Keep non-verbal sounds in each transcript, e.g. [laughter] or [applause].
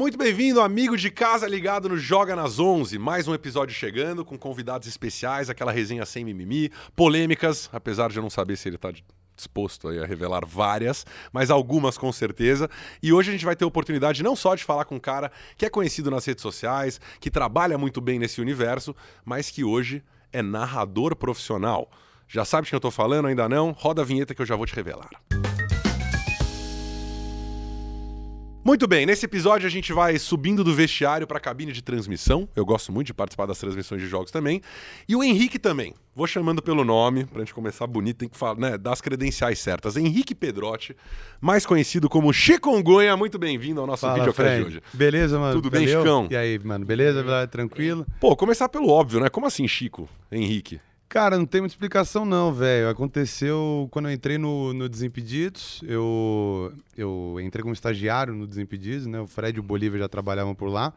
Muito bem-vindo, amigo de casa ligado no Joga nas 11. Mais um episódio chegando com convidados especiais, aquela resenha sem mimimi, polêmicas, apesar de eu não saber se ele está disposto a revelar várias, mas algumas com certeza. E hoje a gente vai ter a oportunidade não só de falar com um cara que é conhecido nas redes sociais, que trabalha muito bem nesse universo, mas que hoje é narrador profissional. Já sabe de quem eu tô falando? Ainda não? Roda a vinheta que eu já vou te revelar. Muito bem, nesse episódio a gente vai subindo do vestiário para a cabine de transmissão. Eu gosto muito de participar das transmissões de jogos também. E o Henrique também. Vou chamando pelo nome, pra gente começar bonito, tem que falar, né, dar as credenciais certas. Henrique Pedrotti, mais conhecido como Chikungunya, muito bem-vindo ao nosso Fala, vídeo Fred. de hoje. Beleza, mano? Tudo bem, Valeu? Chicão? E aí, mano? Beleza? Tranquilo? Pô, começar pelo óbvio, né? Como assim, Chico? Henrique? Cara, não tem muita explicação não, velho. Aconteceu quando eu entrei no, no Desimpedidos, eu, eu entrei como estagiário no Desimpedidos, né? O Fred e o Bolívia já trabalhavam por lá.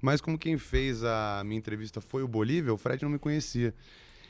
Mas como quem fez a minha entrevista foi o Bolívia, o Fred não me conhecia.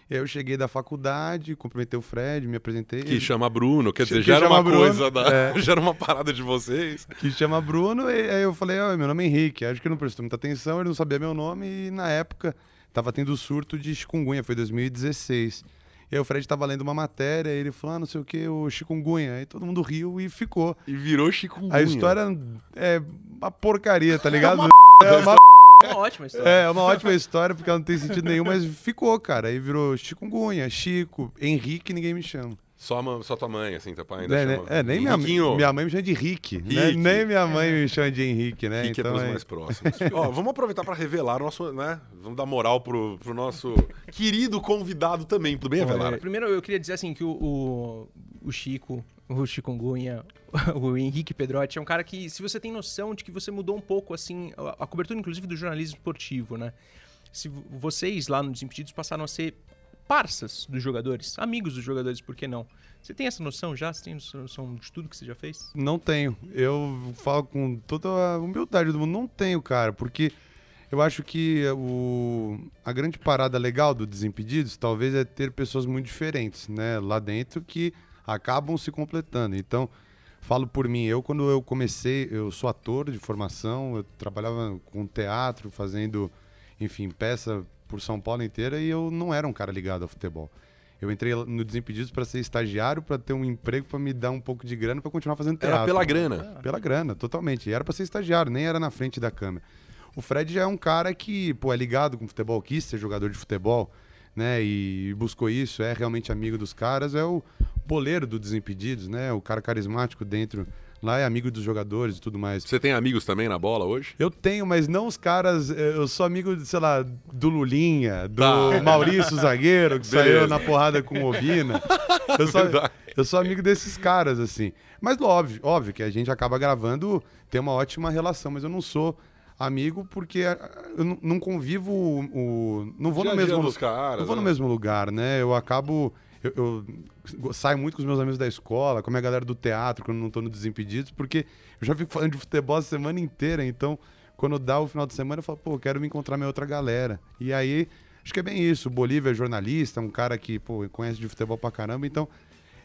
E aí eu cheguei da faculdade, cumprimentei o Fred, me apresentei. Que chama Bruno, quer dizer, Que já era uma Bruno, coisa, da... é. [laughs] já era uma parada de vocês. que chama Bruno, e aí eu falei, meu nome é Henrique, acho que ele não prestou muita atenção, ele não sabia meu nome, e na época tava tendo surto de chikungunya, foi 2016. E aí o Fred tava lendo uma matéria, e ele falou, ah, não sei o que, o chikungunya. Aí todo mundo riu e ficou. E virou Chikungunya. A história é uma porcaria, tá [laughs] ligado? [laughs] É uma, Uma ótima história. é uma ótima história, porque ela não tem sentido nenhum, mas ficou, cara. Aí virou chikungunya, Chico, Henrique, ninguém me chama. Só, só tua mãe, assim, teu pai ainda É, né? chama. É, nem minha, minha mãe me chama de Rick. né? Rick. Nem minha mãe me chama de Henrique, né? Henrique é então, pros é- mais próximos. [laughs] Ó, vamos aproveitar para revelar o nosso, né? Vamos dar moral pro, pro nosso querido convidado também. Tudo bem, Avelar? Primeiro eu queria dizer assim que o, o, o Chico, o Chikungunya, [laughs] o Henrique Pedrotti é um cara que, se você tem noção de que você mudou um pouco assim, a, a cobertura inclusive do jornalismo esportivo, né? Se vo- vocês lá no Desimpedidos passaram a ser parças dos jogadores, amigos dos jogadores, por que não? Você tem essa noção já? Você tem essa noção de tudo que você já fez? Não tenho. Eu falo com toda a humildade do mundo. Não tenho, cara, porque eu acho que o, a grande parada legal do Desimpedidos talvez é ter pessoas muito diferentes, né? Lá dentro que acabam se completando. Então, falo por mim. Eu, quando eu comecei, eu sou ator de formação, eu trabalhava com teatro, fazendo, enfim, peça por São Paulo inteira e eu não era um cara ligado ao futebol. Eu entrei no Desimpedidos para ser estagiário, para ter um emprego, para me dar um pouco de grana para continuar fazendo teatro. Era pela grana. Pela grana, totalmente. Era pra ser estagiário, nem era na frente da câmera. O Fred já é um cara que, pô, é ligado com futebol, quis ser jogador de futebol, né? E buscou isso, é realmente amigo dos caras, é o boleiro do Desimpedidos, né? O cara carismático dentro. Lá é amigo dos jogadores e tudo mais. Você tem amigos também na bola hoje? Eu tenho, mas não os caras. eh, Eu sou amigo, sei lá, do Lulinha, do Tá. [laughs] Maurício Zagueiro, que Beleza. saiu na porrada com o Obina. Eu sou, eu sou amigo desses caras, assim. Mas óbvio, óbvio que a gente acaba gravando, tem uma ótima relação, mas eu não sou amigo porque ah, eu não- convivo o. o- não vou Dia no mesmo caras, Não vou no né? mesmo lugar, né? Eu acabo. Eu, eu saio muito com os meus amigos da escola, com a minha galera do teatro, quando não tô no Desimpedidos, porque eu já fico [laughs] falando de futebol a semana inteira, então quando dá o final de semana eu falo, pô, quero me encontrar minha outra galera. E aí, acho que é bem isso. O Bolívia é jornalista, um cara que, pô, conhece de futebol pra caramba, então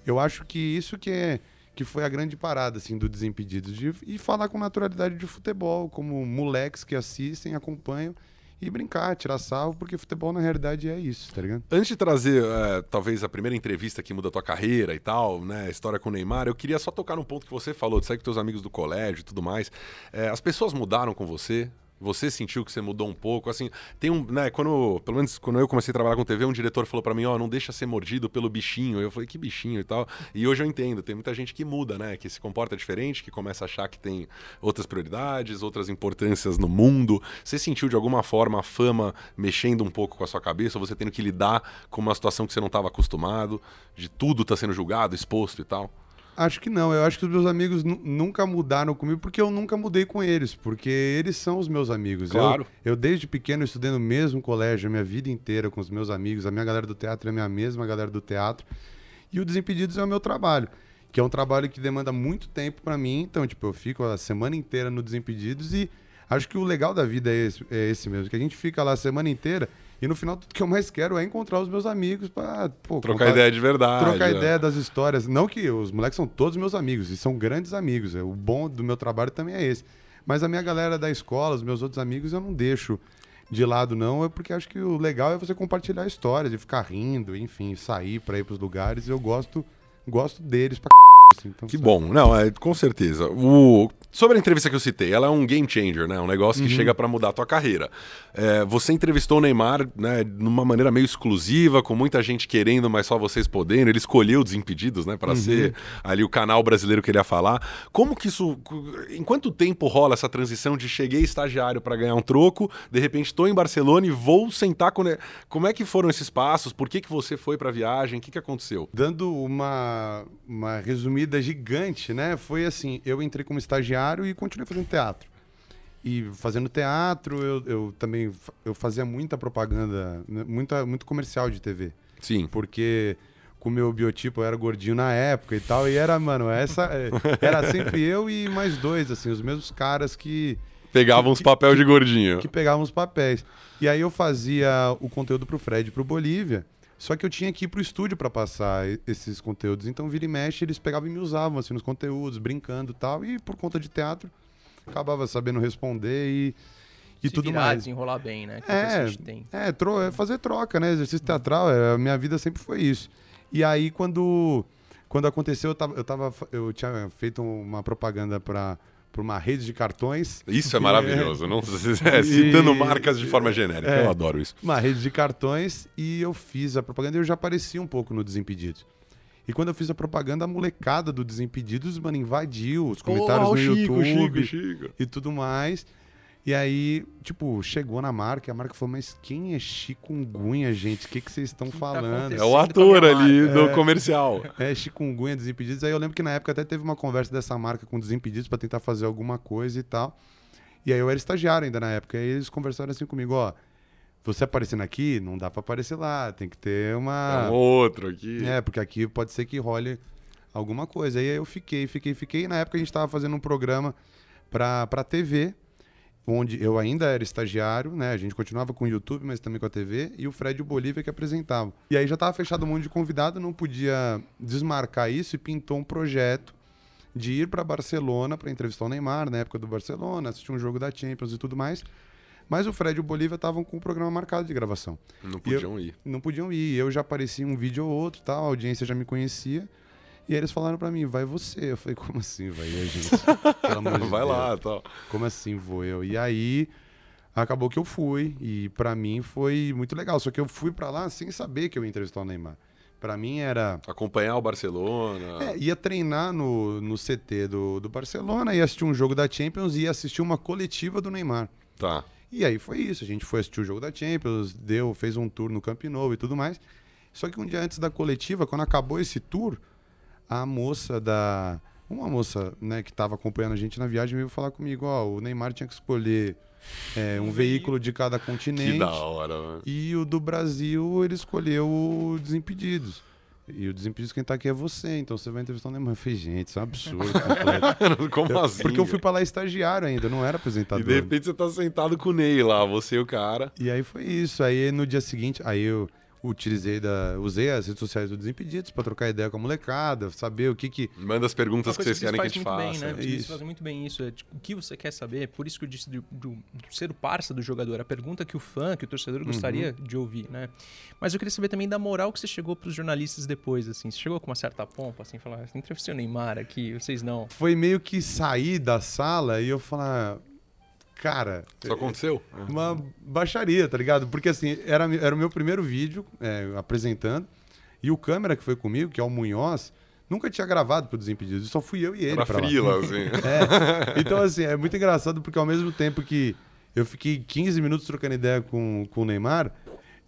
eu acho que isso que é que foi a grande parada assim do Desimpedidos de e falar com naturalidade de futebol, como moleques que assistem, acompanham e brincar, tirar sarro, porque futebol na realidade é isso, tá ligado? Antes de trazer, é, talvez, a primeira entrevista que muda a tua carreira e tal, né? História com o Neymar, eu queria só tocar num ponto que você falou, de sair com teus amigos do colégio e tudo mais. É, as pessoas mudaram com você? Você sentiu que você mudou um pouco? Assim, tem um, né, quando, pelo menos quando eu comecei a trabalhar com TV, um diretor falou pra mim, ó, não deixa ser mordido pelo bichinho. Eu falei, que bichinho e tal. E hoje eu entendo, tem muita gente que muda, né, que se comporta diferente, que começa a achar que tem outras prioridades, outras importâncias no mundo. Você sentiu de alguma forma a fama mexendo um pouco com a sua cabeça, você tendo que lidar com uma situação que você não estava acostumado, de tudo tá sendo julgado, exposto e tal? Acho que não. Eu acho que os meus amigos nu- nunca mudaram comigo porque eu nunca mudei com eles, porque eles são os meus amigos. Eu- Claro. Eu, desde pequeno estudei no mesmo colégio a minha vida inteira com os meus amigos. A minha galera do teatro é a minha mesma galera do teatro. E o Desimpedidos é o meu trabalho, que é um trabalho que demanda muito tempo pra mim. Então, tipo, eu fico a semana inteira no Desimpedidos e acho que o legal da vida é esse, é esse mesmo, que a gente fica lá a semana inteira e no final tudo que eu mais quero é encontrar os meus amigos pra pô, Trocar contar- ideia de verdade. trocar né? ideia das histórias. Não que os moleques são todos meus amigos e são grandes amigos. é, O bom do meu trabalho também é esse. Mas a minha galera da escola, os meus outros amigos, eu não deixo de lado, não. É porque acho que o legal é você compartilhar histórias e ficar rindo, enfim, sair pra ir pros lugares. Eu gosto, gosto deles pra c... então, Que sabe? bom, não, é, com certeza. O... Sobre a entrevista que eu citei, ela é um game changer, né? Um negócio Uhum. que chega pra mudar a tua carreira. É, você entrevistou o Neymar, né, de uma maneira meio exclusiva, com muita gente querendo, mas só vocês podendo. Ele escolheu Desimpedidos, né, para Uhum. ser ali o canal brasileiro que ele ia falar. Como que isso, em quanto tempo rola essa transição de cheguei estagiário pra ganhar um troco, de repente estou em Barcelona e vou sentar com Ne- Como é que foram esses passos? Por que que você foi pra viagem? O que que aconteceu? Dando uma, uma resumida gigante, né? Foi assim, eu entrei como estagiário e continuei fazendo teatro. E fazendo teatro, eu, eu também eu fazia muita propaganda, né, muita, muito comercial de TV. Sim. Porque com o meu biotipo eu era gordinho na época e tal. E era, mano, essa. é, Era sempre eu e mais dois, assim, os mesmos caras que, Pegavam Que- papéis de gordinho. que pegavam os papéis. E aí eu fazia o conteúdo pro Fred e pro Bolívia. Só que eu tinha que ir pro estúdio pra passar esses conteúdos. Então, vira e mexe, eles pegavam e me usavam assim nos conteúdos, brincando e tal. E por conta de teatro, acabava sabendo responder e, e Se tudo virar, mais. desenrolar bem, né? Que É, é. É, tro é fazer troca, né? Exercício teatral, é, a minha vida sempre foi isso. E aí, quando, quando aconteceu, eu, tava, eu, tava, eu tinha feito uma propaganda para uma rede de cartões. Isso é maravilhoso. Não, [laughs] [laughs] é, citando marcas de forma genérica. É. Eu adoro isso. Uma rede de cartões e eu fiz a propaganda e eu já apareci um pouco no Desimpedidos. E quando eu fiz a propaganda, a molecada do Desimpedidos, mano, invadiu os comentários Oh, no Chico, YouTube Chico, Chico. e tudo mais. E aí, tipo, chegou na marca e a marca falou, mas quem é chikungunya, gente? O que, que vocês estão tá falando? É acontecendo? o ator ali marca. do É. comercial. É, chikungunya, Desimpedidos. Aí eu lembro que na época até teve uma conversa dessa marca com Desimpedidos pra tentar fazer alguma coisa e tal. E aí eu era estagiário ainda na época. E aí eles conversaram assim comigo, ó, você aparecendo aqui, não dá pra aparecer lá, tem que ter É uma... um outro aqui. É, porque aqui pode ser que role alguma coisa. Aí eu fiquei, fiquei, fiquei. E na época a gente tava fazendo um programa pra, pra TV, onde eu ainda era estagiário, né? A gente continuava com o YouTube, mas também com a TV, e o Fred e o Bolívia que apresentavam. E aí já tava fechado um monte de convidado, não podia desmarcar isso e pintou um projeto de ir para Barcelona para entrevistar o Neymar na época do Barcelona, assistir um jogo da Champions e tudo mais. Mas o Fred e o Bolívia estavam com o programa marcado de gravação Não podiam ir. não podiam ir. Eu já aparecia um vídeo ou outro, tal, a audiência já me conhecia. E aí eles falaram pra mim, vai você. Eu falei, como assim vai eu, gente? Pelo amor de [laughs] Vai Deus. lá, tal. Como assim vou eu? E aí acabou que eu fui e pra mim foi muito legal. Só que eu fui pra lá sem saber que eu ia entrevistar o Neymar. Pra mim era Acompanhar o Barcelona. é, ia treinar no, no CT do, do Barcelona, ia assistir um jogo da Champions e ia assistir uma coletiva do Neymar. Tá. E aí foi isso, a gente foi assistir o jogo da Champions, deu, fez um tour no Camp Nou e tudo mais. Só que um dia antes da coletiva, quando acabou esse tour, a moça da uma moça, né, que estava acompanhando a gente na viagem veio falar comigo, ó, o Neymar tinha que escolher é, um veículo de cada continente. Que da hora, mano. E o do Brasil, ele escolheu o Desimpedidos. E o Desimpedidos quem tá aqui é você, então você vai entrevistar o Neymar. Eu falei, gente, isso é um absurdo. [laughs] Como Eu- assim? Porque eu fui pra lá estagiário ainda, não era E apresentador. de repente você tá sentado com o Ney lá, você e o cara. E aí foi isso. Aí no dia seguinte, aí eu utilizei da, usei as redes sociais do Desimpedidos pra trocar ideia com a molecada, saber o que que Manda as perguntas que vocês querem que a gente muito bem, faça. né? Vocês Isso. fazem muito bem isso. É, tipo, o que você quer saber? Por isso que eu disse do, do- do ser o parça do jogador. A pergunta que o fã, que o torcedor gostaria de ouvir, né? Mas eu queria saber também da moral que você chegou pros jornalistas depois, assim. Você chegou com uma certa pompa, assim, falar, "Ah, entrevistei o Neymar aqui, vocês não. foi meio que sair da sala e eu falar, cara, Isso aconteceu? uma baixaria, tá ligado? Porque assim, era, era o meu primeiro vídeo é, apresentando e o câmera que foi comigo, que é o Munhoz, nunca tinha gravado pro Desimpedidos, só fui eu e ele Era frila, [laughs] assim. É. Então, assim, é muito engraçado porque ao mesmo tempo que eu fiquei 15 minutos trocando ideia com, com o Neymar,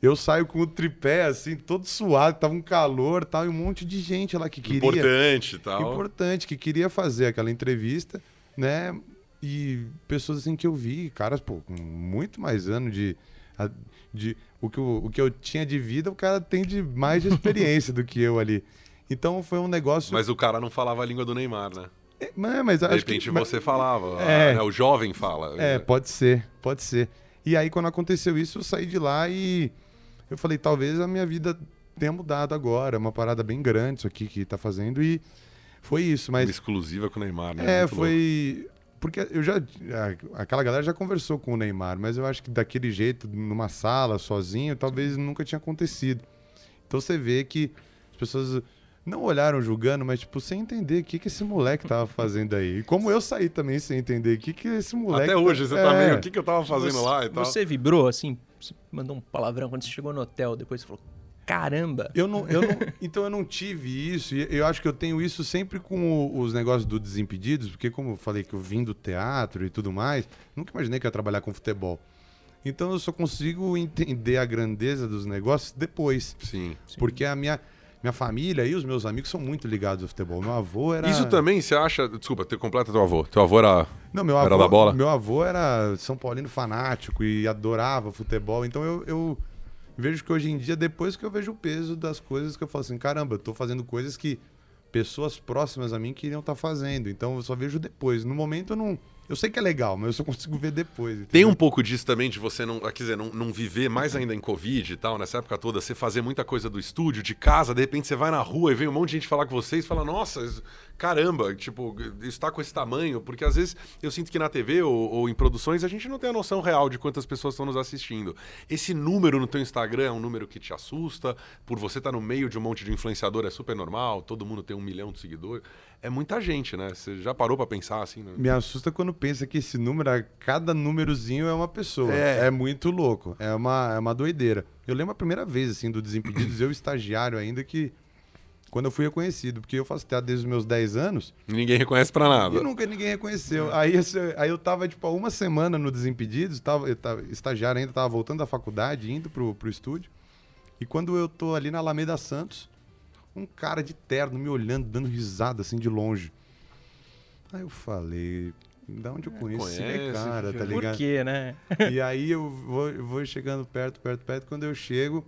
eu saio com o tripé, assim, todo suado, tava um calor tal, e um monte de gente lá que queria. Importante tal. Importante, que queria fazer aquela entrevista, né? E pessoas assim que eu vi, caras, pô, com muito mais ano de. de o, que eu, o que eu tinha de vida, o cara tem de mais de experiência do que eu ali. Então foi um negócio. Mas o cara não falava a língua do Neymar, né? É, mas, mas De repente que, mas- você falava. É. ah, né, O jovem fala. É, pode ser, pode ser. E aí, quando aconteceu isso, eu saí de lá e eu falei, talvez a minha vida tenha mudado agora. É uma parada bem grande isso aqui que tá fazendo. E foi isso, Uma mas exclusiva com o Neymar, né? é, Muito louco. Porque eu já. a- Aquela galera já conversou com o Neymar, mas eu acho que daquele jeito, numa sala, sozinho, talvez nunca tinha acontecido. Então você vê que as pessoas não olharam julgando, mas, tipo, sem entender o que, que esse moleque tava [laughs] fazendo aí. E como eu saí também sem entender o que, que esse moleque. Até hoje, você é, tá meio, o que, que eu tava fazendo Você- lá e tal. Você vibrou, assim, você mandou um palavrão quando você chegou no hotel, depois você falou, caramba. Eu não, eu não, [laughs] então eu não tive isso, e eu acho que eu tenho isso sempre com o- os negócios do Desimpedidos, porque como eu falei que eu vim do teatro e tudo mais, nunca imaginei que eu ia trabalhar com futebol. Então eu só consigo entender a grandeza dos negócios depois, Sim. porque a minha, minha família e os meus amigos são muito ligados ao futebol. Meu avô era... Isso também você acha. Desculpa, ter completa teu avô. Teu avô era. Não, meu Era avô, da bola? Meu avô era São Paulino fanático e adorava futebol. Então eu, eu vejo que hoje em dia, depois que eu vejo o peso das coisas, que eu falo assim, caramba, eu tô fazendo coisas que pessoas próximas a mim queriam estar fazendo. Então eu só vejo depois. No momento eu não. Eu sei que é legal, mas eu só [laughs] consigo ver depois. Tem entendeu? um pouco disso também de você não, quer dizer, não, não viver mais ainda em Covid e tal, nessa época toda, você fazer muita coisa do estúdio, de casa, de repente você vai na rua e vem um monte de gente falar com você e fala, nossa, caramba, tipo, isso tá com esse tamanho, porque às vezes eu sinto que na TV ou, ou em produções a gente não tem a noção real de quantas pessoas estão nos assistindo. Esse número no teu Instagram é um número que te assusta, por você estar no meio de um monte de influenciador é super normal, todo mundo tem um milhão de seguidores. É muita gente, né? Você já parou pra pensar assim, né? Me assusta quando pensa que esse número, cada númerozinho é uma pessoa. É. É, muito louco. É uma, é uma doideira. Eu lembro a primeira vez, assim, do Desimpedidos, eu estagiário ainda, que quando eu fui reconhecido, porque eu faço teatro desde os meus 10 anos Ninguém reconhece pra nada. e nunca ninguém reconheceu. Aí, aí eu tava, tipo, há uma semana no Desimpedidos, tava, eu tava, estagiário ainda, tava voltando da faculdade, indo pro, pro estúdio. E quando eu tô ali na Alameda Santos, um cara de terno me olhando, dando risada, assim, de longe. Aí eu falei, da onde eu conheço esse cara, tá Por Por ligado? quê, né? E aí eu vou, eu vou chegando perto, perto, perto. Quando eu chego,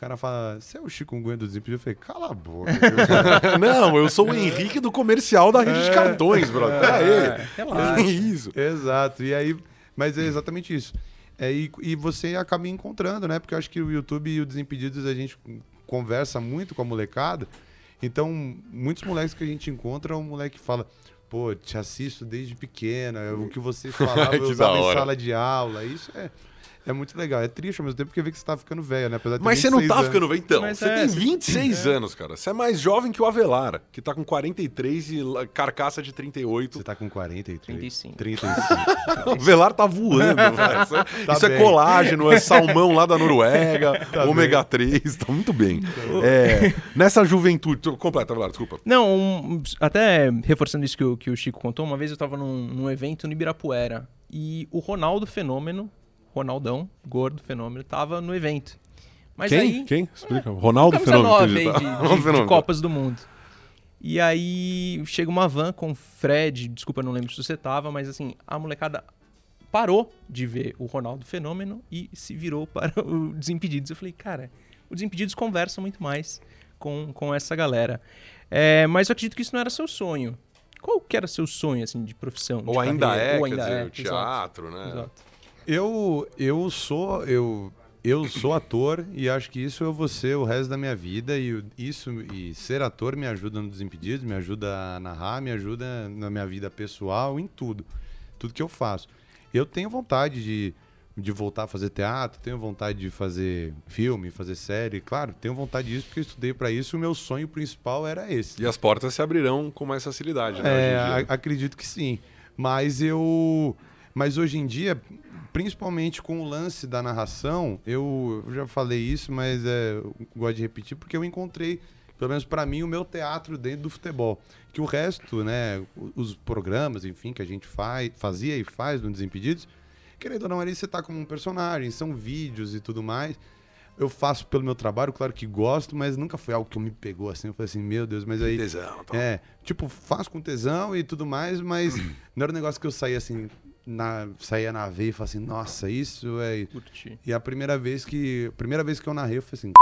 cara fala, você é o chikungunya do Desimpedido? Eu falei, cala a boca. [laughs] [laughs] Não, eu sou o Henrique do comercial da rede de cartões, brother. É, É, ele. relaxa. Isso. Exato. E aí, mas é exatamente isso. É, e, e você acaba encontrando, né? Porque eu acho que o YouTube e o Desimpedidos a gente conversa muito com a molecada. Então, muitos moleques que a gente encontra, um moleque fala, pô, te assisto desde pequena, o que você [laughs] falava eu usava em sala de aula. Isso é, é muito legal. É triste ao mesmo tempo porque vê que você tá ficando velho, né? Apesar de Mas você não 26 tá anos. ficando velho, então. Mas Você é, tem você- 26 anos, cara. Você é mais jovem que o Avelar, que tá com 43 e carcaça de 38. Você tá com 43. 35. 35. O Avelar tá voando, [laughs] velho. Isso, é, Tá isso é bem. colágeno, é salmão lá da Noruega, [laughs] Tá ômega 3, tá muito bem. É, nessa juventude. Completa, Avelar, desculpa. Não, um- até reforçando isso que o, que o Chico contou, uma vez eu tava num, num evento no Ibirapuera e o Ronaldo Fenômeno, Ronaldão, gordo fenômeno, tava no evento. Mas aí, Quem? Explica. Ronaldo camisa Fenômeno. nove aí entendi, de, de- Ronaldo de. Copas do Mundo. E aí chega uma van com o Fred, desculpa, não lembro se você tava, mas assim, a molecada parou de ver o Ronaldo Fenômeno e se virou [laughs] para o Desimpedidos. Eu falei, cara, o Desimpedidos conversa muito mais com, com essa galera. É, mas eu acredito que isso não era seu sonho. Qual que era seu sonho, assim, de profissão? de Ou ainda carreira? é, Ou quer ainda dizer, é, o teatro, né? Exato, exato. Eu, eu sou eu, eu sou ator e acho que isso eu vou ser o resto da minha vida e isso e ser ator me ajuda no Desimpedidos, me ajuda a narrar, me ajuda na minha vida pessoal, em tudo, tudo que eu faço. Eu tenho vontade de, de voltar a fazer teatro, tenho vontade de fazer filme, fazer série, claro, tenho vontade disso porque eu estudei para isso. O meu sonho principal era esse. E as portas se abrirão com mais facilidade, né? É, a- acredito que sim. Mas eu. Mas hoje em dia, principalmente com o lance da narração, eu, já falei isso, mas é, eu gosto de repetir, porque eu encontrei, pelo menos para mim, o meu teatro dentro do futebol. Que o resto, né, os programas, enfim, que a gente faz, fazia e faz no Desimpedidos, querendo ou não, ali você tá como um personagem, são vídeos e tudo mais. Eu faço pelo meu trabalho, claro que gosto, mas nunca foi algo que me pegou assim. Eu falei assim, meu Deus, mas aí. Tesão, tal. É, tipo, faço com tesão e tudo mais, mas [clears throat] não era um negócio que eu saía assim, na, saía na veia e falava assim, nossa, isso é. Curti. E a primeira vez que. A primeira vez que eu narrei, eu falei assim.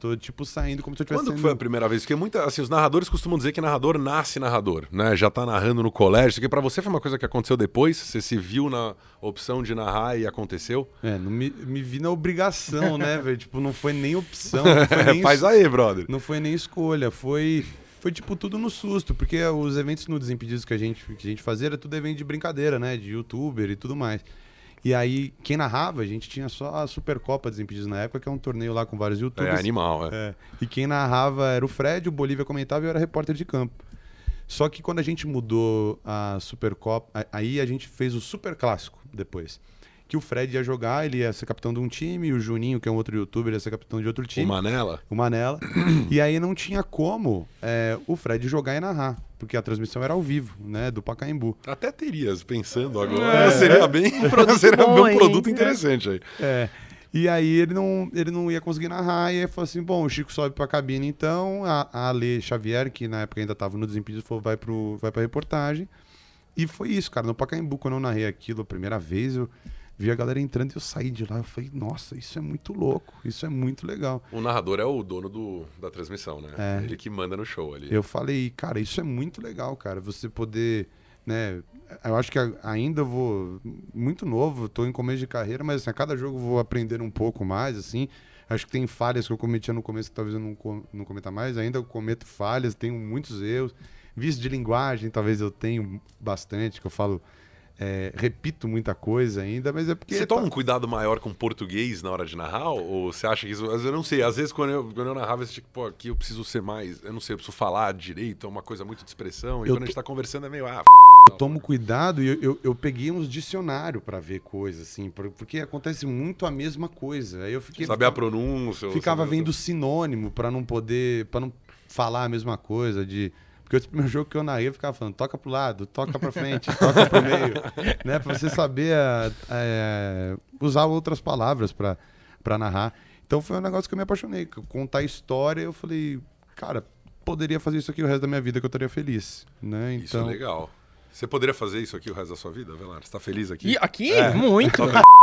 Tô tipo saindo como se eu tivesse Quando que saindo- foi a primeira vez? Porque muita, assim, os narradores costumam dizer que narrador nasce narrador, né? Já tá narrando no colégio. Isso aqui pra você foi uma coisa que aconteceu depois? Você se viu na opção de narrar e aconteceu? É, não me, me vi na obrigação, né, velho? Tipo, não foi nem opção, não [laughs] foi nem Faz aí, brother. Não foi nem escolha, foi foi tipo tudo no susto, porque os eventos no Desimpedidos que a gente, que a gente fazia era tudo evento de brincadeira, né? De youtuber e tudo mais. E aí, quem narrava, a gente tinha só a Supercopa Desimpedidos na época, que é um torneio lá com vários É youtubers. animal, é. É. E quem narrava era o Fred, o Bolívia comentava e eu era repórter de campo. Só que quando a gente mudou a Supercopa, aí a gente fez o Super Clássico depois. Que o Fred ia jogar, ele ia ser capitão de um time, e o Juninho, que é um outro youtuber, ia ser capitão de outro O time. Manela. O Manela. e aí não tinha como é, o Fred jogar e narrar, porque a transmissão era ao vivo, né, do Pacaembu. Até terias, pensando agora. [laughs] [laughs] Seria bem, produto seria bom, um hein? produto interessante aí. É. E aí ele não, ele não ia conseguir narrar, e aí falou assim, bom, o Chico sobe pra cabine então, a, a Ale Xavier, que na época ainda tava no Desimpedidos, falou, vai, pro, vai pra reportagem. E foi isso, cara, no Pacaembu, quando eu narrei aquilo a primeira vez, eu vi a galera entrando e eu saí de lá, eu falei, nossa, isso é muito louco, isso é muito legal. O narrador é o dono do, da transmissão, né? É. Ele que manda no show ali. Eu falei, cara, isso é muito legal, cara. Você poder, né? Eu acho que ainda vou muito novo, tô em começo de carreira, mas assim, a cada jogo eu vou aprender um pouco mais, assim. Acho que tem falhas que eu cometia no começo que talvez eu não, co- não cometa mais. Ainda eu cometo falhas, tenho muitos erros. Vício de linguagem, talvez eu tenho bastante, que eu falo, é, repito muita coisa ainda, mas é porque. Você tá- toma um cuidado maior com português na hora de narrar? Ou você acha que isso. Eu não sei, às vezes quando eu, quando eu narrava, você tipo, pô, aqui eu preciso ser mais. Eu não sei, eu preciso falar direito, é uma coisa muito de expressão. E Eu quando a gente to- tá conversando é meio. Ah, Eu tomo cuidado e eu, eu, eu peguei uns dicionários pra ver coisas, assim, por- porque acontece muito a mesma coisa. Aí eu fiquei. saber a pronúncia. ficava vendo sinônimo pra não poder, para não falar a mesma coisa de porque o primeiro jogo que eu narrei eu ficava falando toca pro lado, toca pra frente, [laughs] toca pro meio, né, Pra você saber é, é, usar outras palavras pra para narrar. Então foi um negócio que eu me apaixonei, contar história, eu falei, cara, poderia fazer isso aqui o resto da minha vida que eu estaria feliz, né? Isso é Então, legal. Você poderia fazer isso aqui o resto da sua vida, Velar? Você tá feliz aqui? E aqui, É. muito. [laughs]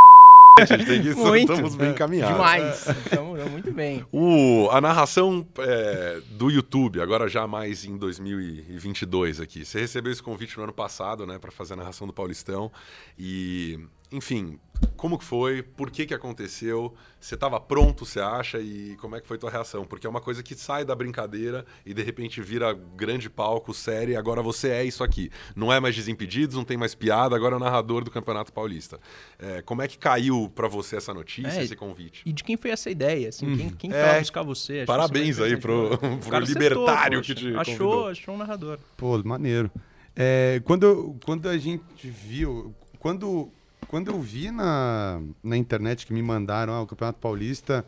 A gente tem que Muito. estamos bem encaminhados. Demais. Então, muito bem. O, a narração é, do YouTube, agora já mais em 2022 aqui. Você recebeu esse convite no ano passado, né, para fazer a narração do Paulistão. E, enfim, como que foi? Por que que aconteceu? Você estava pronto, você acha? E como é que foi tua reação? Porque é uma coisa que sai da brincadeira e de repente vira grande palco, série. Agora você é isso aqui. Não é mais Desimpedidos, não tem mais piada. Agora é o narrador do Campeonato Paulista. É, como é que caiu para você essa notícia, É, esse convite? E de quem foi essa ideia? Assim, quem, quem foi É. lá buscar você? Acho Parabéns aí pro- [laughs] pro libertário poxa. que te achou, convidou. achou um narrador. Pô, maneiro. É, quando, quando a gente viu. Quando, quando eu vi na, na internet que me mandaram ah, o Campeonato Paulista,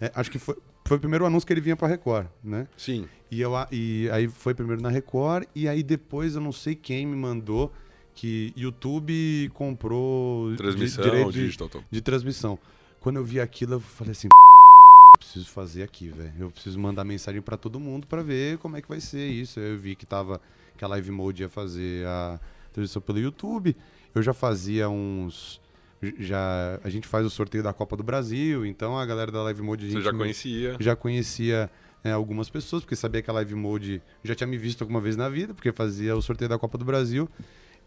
é, acho que foi, foi o primeiro anúncio que ele vinha pra Record, né? Sim. E, eu, e aí foi primeiro na Record, e aí depois eu não sei quem me mandou que YouTube comprou Transmissão, direito de, digital. top. de transmissão. Quando eu vi aquilo, eu falei assim: eu preciso fazer aqui, velho. Eu preciso mandar mensagem pra todo mundo pra ver como é que vai ser isso. Eu vi que tava que a Live Mode ia fazer a transmissão pelo YouTube. Eu já fazia uns já a gente faz o sorteio da Copa do Brasil, então a galera da Live Mode a Você já conhecia. já conhecia né, algumas pessoas, porque sabia que a Live Mode já tinha me visto alguma vez na vida, porque fazia o sorteio da Copa do Brasil.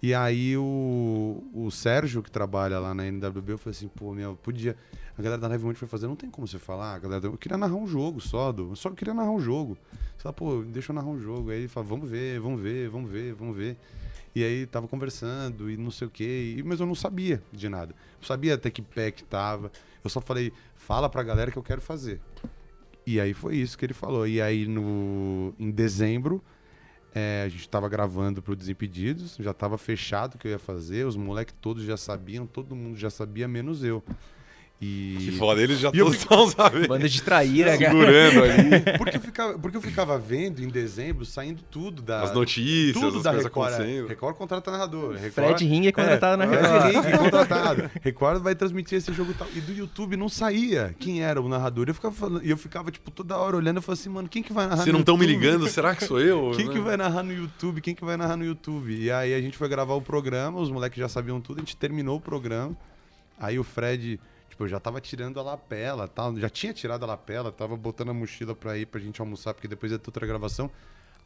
E aí o, o Sérgio, que trabalha lá na NWB, eu falei assim, pô, meu, podia. A galera da Live Mode foi fazer, não tem como você falar, a galera, eu queria narrar um jogo só, do, eu só queria narrar um jogo. Você fala, pô, deixa eu narrar um jogo. Aí ele fala, vamos ver, vamos ver, vamos ver, vamos ver. E aí tava conversando e não sei o quê, e- mas eu não sabia de nada. Eu sabia até que pé que tava. Eu só falei, fala pra galera que eu quero fazer. E aí foi isso que ele falou. E aí no, em dezembro, é, a gente tava gravando pro Desimpedidos, já tava fechado o que eu ia fazer, os moleques todos já sabiam, todo mundo já sabia, menos eu. E... Que foda, eles já E estão sabendo. Banda de traíra, cara. Segurando ali Porque eu, ficava, porque eu ficava vendo em dezembro, saindo tudo da... as notícias, tudo as da coisas Record. é. acontecendo. Record contrata narrador. Record, Fred Ring é contratado na Fred Record. Henrique contratado. Record vai transmitir esse jogo tal. E do YouTube não saía quem era o narrador. Eu ficava falando, e eu ficava, tipo, toda hora olhando e falava assim, mano, quem que vai narrar Se no não estão me ligando, será que sou eu? [laughs] Quem né? que vai narrar no YouTube? Quem que vai narrar no YouTube? E aí a gente foi gravar o programa, os moleques já sabiam tudo, a gente terminou o programa. Aí o Fred, tipo, eu já tava tirando a lapela, tal, já tinha tirado a lapela, tava botando a mochila pra ir pra gente almoçar, porque depois ia ter outra gravação.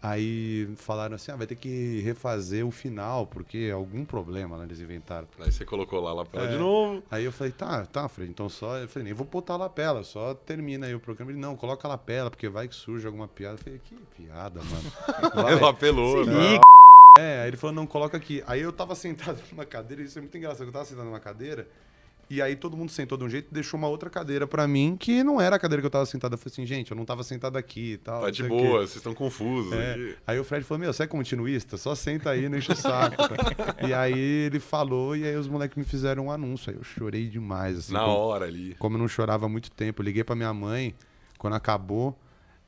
Aí falaram assim, ah, vai ter que refazer o final, porque algum problema, né, eles inventaram. Aí você colocou lá a lapela É. de novo. Aí eu falei, tá, tá, Fred, então só. Eu falei, nem vou botar a lapela, só termina aí o programa. Ele, não, coloca a lapela, porque vai que surge alguma piada. Eu falei, que piada, mano. [laughs] Vai. Ela apelou, né? É, aí ele falou, não, coloca aqui. Aí eu tava sentado [laughs] numa cadeira, isso é muito engraçado, eu tava sentado numa cadeira, e aí todo mundo sentou de um jeito e deixou uma outra cadeira pra mim, que não era a cadeira que eu tava sentado. Eu falei assim, gente, eu não tava sentado aqui e tal. Tá de boa, vocês estão confusos É. Aí o Fred falou, meu, você é continuista? Só senta aí, não enche o saco. [laughs] e aí ele falou, e aí os moleques me fizeram um anúncio. Aí eu chorei demais, assim. Na como- hora ali. como eu não chorava há muito tempo, eu liguei pra minha mãe, quando acabou,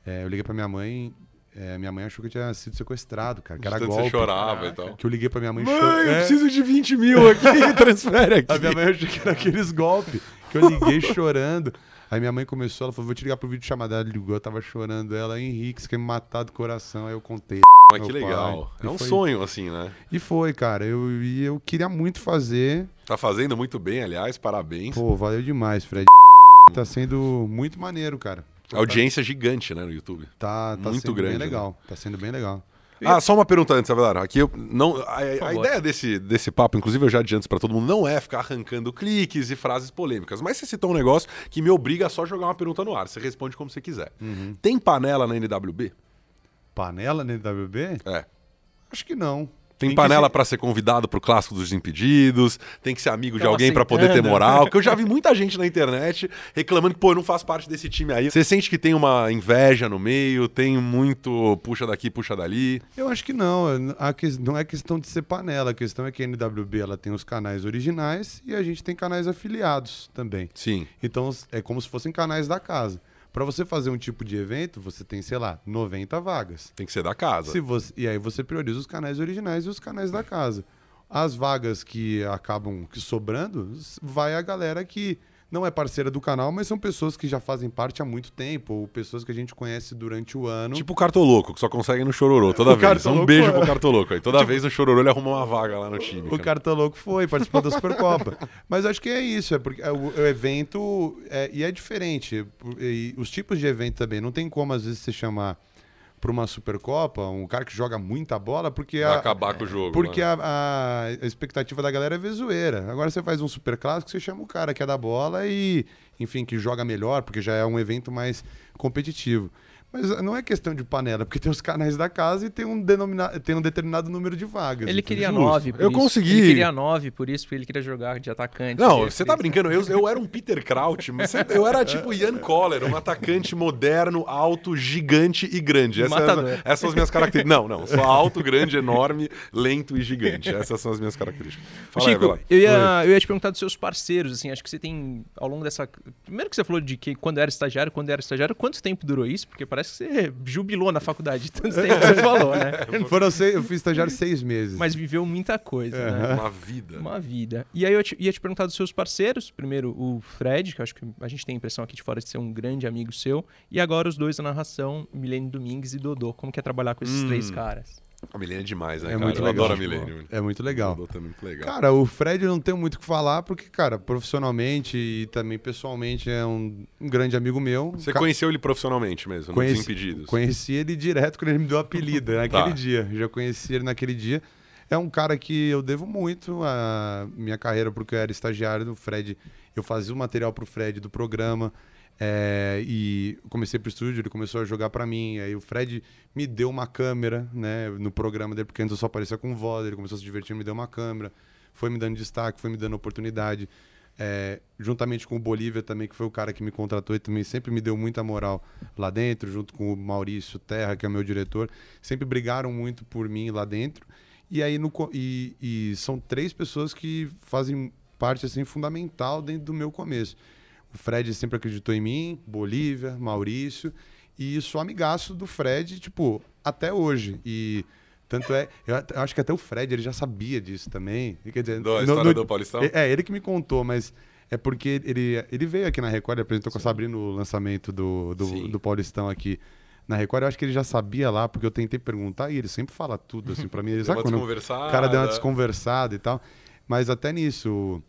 é, eu liguei pra minha mãe, é, minha mãe achou que eu tinha sido sequestrado, cara, que era golpe. você chorava e tal. Que eu liguei pra minha mãe, Mãe, chor- eu É, preciso de 20 mil aqui, [laughs] transfere aqui. A minha mãe achou que era aqueles golpes, que eu liguei chorando. Aí minha mãe começou, ela falou, vou te ligar pro vídeo chamada. Ela ligou, eu tava chorando. Ela, Henrique, você quer me matar do coração. Aí eu contei. Mas que legal. pai. É E um foi- sonho, assim, né? E foi, cara. Eu, e eu queria muito fazer. Tá fazendo muito bem, aliás, parabéns. Pô, valeu demais, Fred. Tá sendo muito maneiro, cara. Audiência gigante, né, no YouTube. Tá, tá Muito sendo grande, bem né? legal. Tá sendo bem legal. Ah, só uma pergunta antes, Avelar. Aqui eu não. A, a ideia desse, desse papo, inclusive eu já adianto pra todo mundo, não é ficar arrancando cliques e frases polêmicas. Mas você citou um negócio que me obriga a só jogar uma pergunta no ar. Você responde como você quiser. Uhum. Tem panela na NWB? Panela no WB? É. Acho que não. Tem que panela ser- pra ser convidado pro clássico dos Desimpedidos, tem que ser amigo de Tava alguém pra poder ter moral. Porque eu já vi [laughs] muita gente na internet reclamando que, pô, eu não faço parte desse time aí. Você sente que tem uma inveja no meio, tem muito puxa daqui, puxa dali. Eu acho que não. A que- Não é questão de ser panela. A questão é que a NWB ela tem os canais originais e a gente tem canais afiliados também. Sim. Então é como se fossem canais da casa. Para você fazer um tipo de evento, você tem, sei lá, 90 vagas. Tem que ser da casa. Se você, e aí você prioriza os canais originais e os canais da casa. As vagas que acabam que sobrando, vai a galera que não é parceira do canal, mas são pessoas que já fazem parte há muito tempo, ou pessoas que a gente conhece durante o ano. Tipo o Cartoloco, que só consegue no Chororô toda [laughs] O vez. Um Cartoloco beijo foi- pro Cartoloco aí. Toda vez no Chororô ele arruma uma vaga lá no time. O cara. Cartoloco foi, participou da Supercopa. [laughs] Mas acho que é isso, é porque é, o, o evento é, e é diferente. E os tipos de evento também. Não tem como, às vezes, você chamar para uma Supercopa um cara que joga muita bola, porque Vai a, acabar com o jogo. porque né? a, a expectativa da galera é ver zoeira. Agora você faz um super clássico, você chama o cara que é da bola e, enfim, que joga melhor, porque já é um evento mais competitivo. Mas não é questão de panela, porque tem os canais da casa e tem um, denomina... tem um determinado número de vagas. Ele queria Justo. nove. por Eu isso. consegui. Ele queria nove, por isso, porque ele queria jogar de atacante. Não, você tá brincando. Eu, eu era um Peter Kraut, mas eu era tipo Ian Coller, um atacante moderno, alto, gigante e grande. Essas, Matador. essas são as minhas características. Não, não. Só alto, grande, enorme, lento e gigante. Essas são as minhas características. Fala aí, Chico, Avelar. eu ia, eu ia te perguntar dos seus parceiros, assim, acho que você tem, ao longo dessa... Primeiro que você falou de que quando era estagiário, quando era estagiário, quanto tempo durou isso? Porque parece que você jubilou na faculdade [laughs] de tanto tempo que você falou, né? [laughs] Foram seis, eu fiz estagiário seis meses. Mas viveu muita coisa, né? Uma vida. Uma vida. E aí eu te- ia te perguntar dos seus parceiros. Primeiro o Fred, que eu acho que a gente tem a impressão aqui de fora de ser um grande amigo seu. E agora os dois na narração, Milene Domingues e Dodô. Como que é trabalhar com esses Hum. três caras? A Milene é demais, né, É cara? muito eu legal. adoro a Milene. É muito legal. Muito legal. Cara, o Fred eu não tenho muito o que falar, porque, cara, profissionalmente e também pessoalmente é um, um grande amigo meu. Você Ca- conheceu ele profissionalmente mesmo, Conheci- nos Impedidos? Conheci ele direto quando ele me deu o apelido, naquele Tá. dia. Já conheci ele naquele dia. É um cara que eu devo muito a minha carreira, porque eu era estagiário do Fred. Eu fazia o material pro Fred do programa. É, e comecei pro estúdio, ele começou a jogar para mim. Aí o Fred me deu uma câmera, né, no programa dele, porque antes eu só aparecia com voz. Ele começou a se divertir, me deu uma câmera. Foi me dando destaque, foi me dando oportunidade. É, juntamente com o Bolívia também, que foi o cara que me contratou e também sempre me deu muita moral lá dentro, junto com o Maurício Terra, que é meu diretor. Sempre brigaram muito por mim lá dentro. E aí no, e, e são três pessoas que fazem parte assim fundamental dentro do meu começo. O Fred sempre acreditou em mim, Bolívia, Maurício, e sou amigaço do Fred, tipo, até hoje. E tanto é, eu acho que até o Fred ele já sabia disso também. Quer dizer, Da no- história no- do Paulistão? é, é, ele que me contou, mas é porque ele, ele veio aqui na Record, ele apresentou com a Sabrina o lançamento do, Sim. do, do Paulistão aqui na Record. Eu acho que ele já sabia lá, porque eu tentei perguntar e ele sempre fala tudo assim pra mim. Ele, [laughs] sabe quando desconversada. o cara deu uma desconversada e tal. Mas até nisso,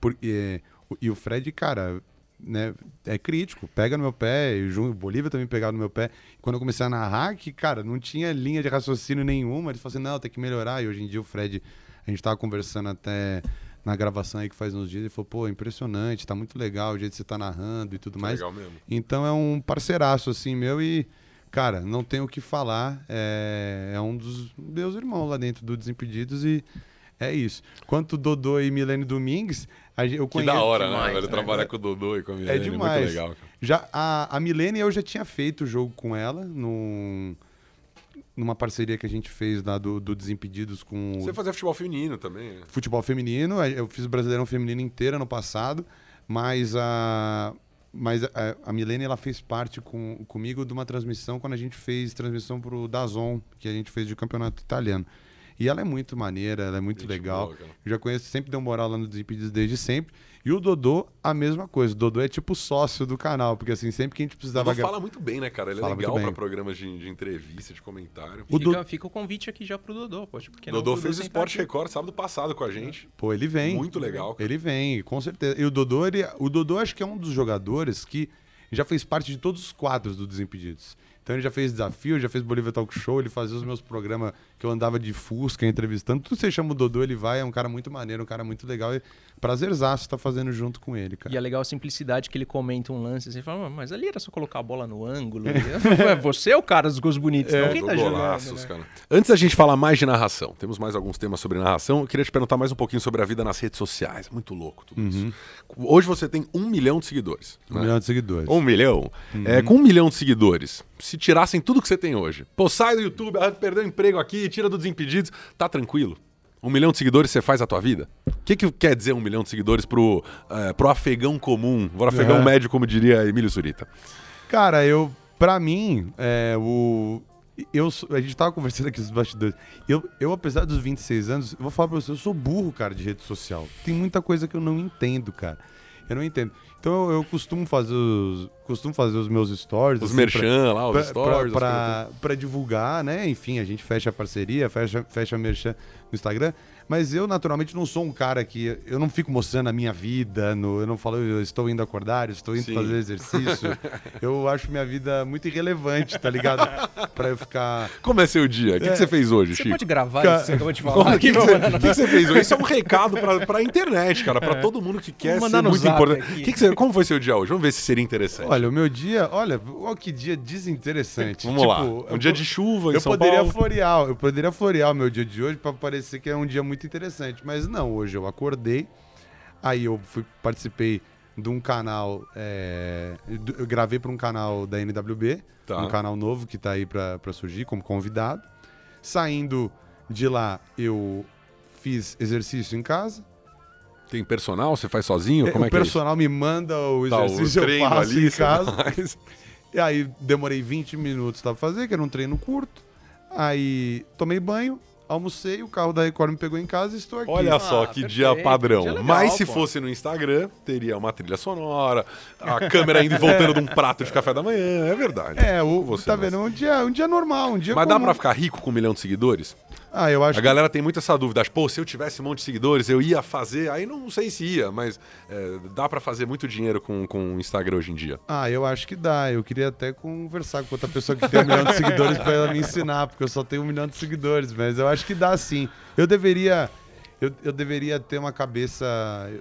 porque, e o Fred, cara, né, é crítico, pega no meu pé, e o Bolívia também pegava no meu pé. Quando eu comecei a narrar, que, cara, não tinha linha de raciocínio nenhuma, eles falaram assim, não, tem que melhorar. E hoje em dia o Fred, a gente tava conversando até na gravação aí que faz uns dias, ele falou, pô, impressionante, tá muito legal o jeito que você tá narrando e tudo mais. Legal mesmo. Então é um parceiraço, assim, meu, e, cara, não tenho o que falar. É, é um dos meus irmãos lá dentro do Desimpedidos e é isso. Quanto Dodô e Milene Domingues, eu Que conheço. da hora, demais, né? Ele né? trabalha com o Dodô e com a Milene, muito demais. legal. cara. Já a, a Milene eu já tinha feito o jogo com ela num, numa parceria que a gente fez lá do, do Desimpedidos com o Você fazia futebol feminino também, né? futebol feminino. a- Eu fiz o Brasileirão Feminino inteiro ano passado, mas a mas a, a Milene ela fez parte com, comigo de uma transmissão quando a gente fez transmissão pro Dazon, que a gente fez de campeonato italiano. E ela é muito maneira, ela é muito Gente legal. boa. Eu já conheço, sempre deu moral lá no Desimpedidos desde sempre. E o Dodô, a mesma coisa. O Dodô é tipo sócio do canal, porque assim, sempre que a gente precisava... Dodô gra- fala muito bem, né, cara? Ele é Fala legal pra bem. programas de, de entrevista, de comentário. O Fica, Dodô- fica o convite aqui já pro Dodô, poxa. Porque O não, Dodô fez o Sport aqui. Record sábado passado com a gente. Pô, ele vem. Muito legal. cara. Ele vem, com certeza. E o Dodô, ele, o Dodô acho que é um dos jogadores que já fez parte de todos os quadros do Desimpedidos. Então ele já fez desafio, já fez Bolívia Talk Show, ele fazia os meus programas que eu andava de Fusca entrevistando. Tudo você chama o Dodô, ele vai, é um cara muito maneiro, um cara muito legal. E prazerzaço estar fazendo junto com ele, cara. E é legal a simplicidade que ele comenta um lance assim, fala, "Ah, mas ali era só colocar a bola no ângulo. [laughs] É, Você é o cara dos gols bonitos, não quem tá Do jogando. golaços, né? cara. Antes da gente falar mais de narração, temos mais alguns temas sobre narração. Eu queria te perguntar mais um pouquinho sobre a vida nas redes sociais. Muito louco tudo isso. Hoje você tem um milhão de seguidores. Um né? milhão de seguidores. Um milhão? É, com um milhão de seguidores, se tirassem tudo que você tem hoje, pô, sai do YouTube, ah, perdeu o emprego aqui, tira do Desimpedidos, tá tranquilo? Um milhão de seguidores você faz a tua vida? O que, que quer dizer um milhão de seguidores pro, é, pro afegão comum, pro afegão médio, como diria Emílio Surita? Cara, eu, pra mim, é, o. Eu, a gente tava conversando aqui nos bastidores. Eu, eu, apesar dos 26 anos, eu vou falar pra você, eu sou burro, cara, de rede social. Tem muita coisa que eu não entendo, cara. Eu não entendo. Então eu, costumo fazer os. Costumo fazer os meus stories. Os assim, pra- merchan lá, os pra, stories. pra, as pra, pra divulgar, né? Enfim, a gente fecha a parceria, fecha, fecha a merchan no Instagram. Mas eu, naturalmente, não sou um cara que. Eu não fico mostrando a minha vida, no, eu não falo, eu estou indo acordar, eu estou indo Sim. fazer exercício. [laughs] eu acho minha vida muito irrelevante, tá ligado? [laughs] pra eu ficar. Como é seu dia? O que, que você fez hoje, Você Chico? pode gravar Cara, isso [laughs] que você acabou de Como- falar O que, aqui? que Vamos você, mandar o que que você fez hoje? Isso é um recado pra, pra internet, cara, pra todo mundo que quer ser muito importante. Que que você- como foi seu dia hoje? Vamos ver se seria interessante. Olha, o meu dia, olha, olha que dia desinteressante. Vamos Tipo, lá. Um eu dia de chuva em Eu São poderia Paulo. florear, eu poderia florear o meu dia de hoje pra parecer que é um dia muito interessante, mas não, hoje eu acordei, aí eu fui participei de um canal, é, eu gravei para um canal da NWB, Tá. um canal novo que tá aí pra surgir como convidado. Saindo de lá, eu fiz exercício em casa. Tem personal? Você faz sozinho? É, Como o é que é isso? personal me manda o Tá, o exercício, eu faço ali, em casa. faz. [laughs] E aí demorei 20 minutos pra fazer, que era um treino curto. Aí tomei banho, almocei, o carro da Record me pegou em casa e estou aqui. Olha Ah, só que perfeito, dia padrão. dia legal, Mas se pô. fosse no Instagram, teria uma trilha sonora, a câmera indo e voltando de um prato de café da manhã. É verdade. É, o, Você, tá mas- vendo? Um dia, um dia normal, um dia Mas dá comum. pra ficar rico com um milhão de seguidores? Ah, eu acho A galera tem muito essa dúvida. Pô, se eu tivesse um monte de seguidores, eu ia fazer. Aí não sei se ia, mas é, dá pra fazer muito dinheiro com, com o Instagram hoje em dia. Ah, eu acho que dá. Eu queria até conversar com outra pessoa que tem um milhão de seguidores pra ela me ensinar, porque eu só tenho um milhão de seguidores, mas eu acho que dá sim. Eu deveria. Eu, eu deveria ter uma cabeça.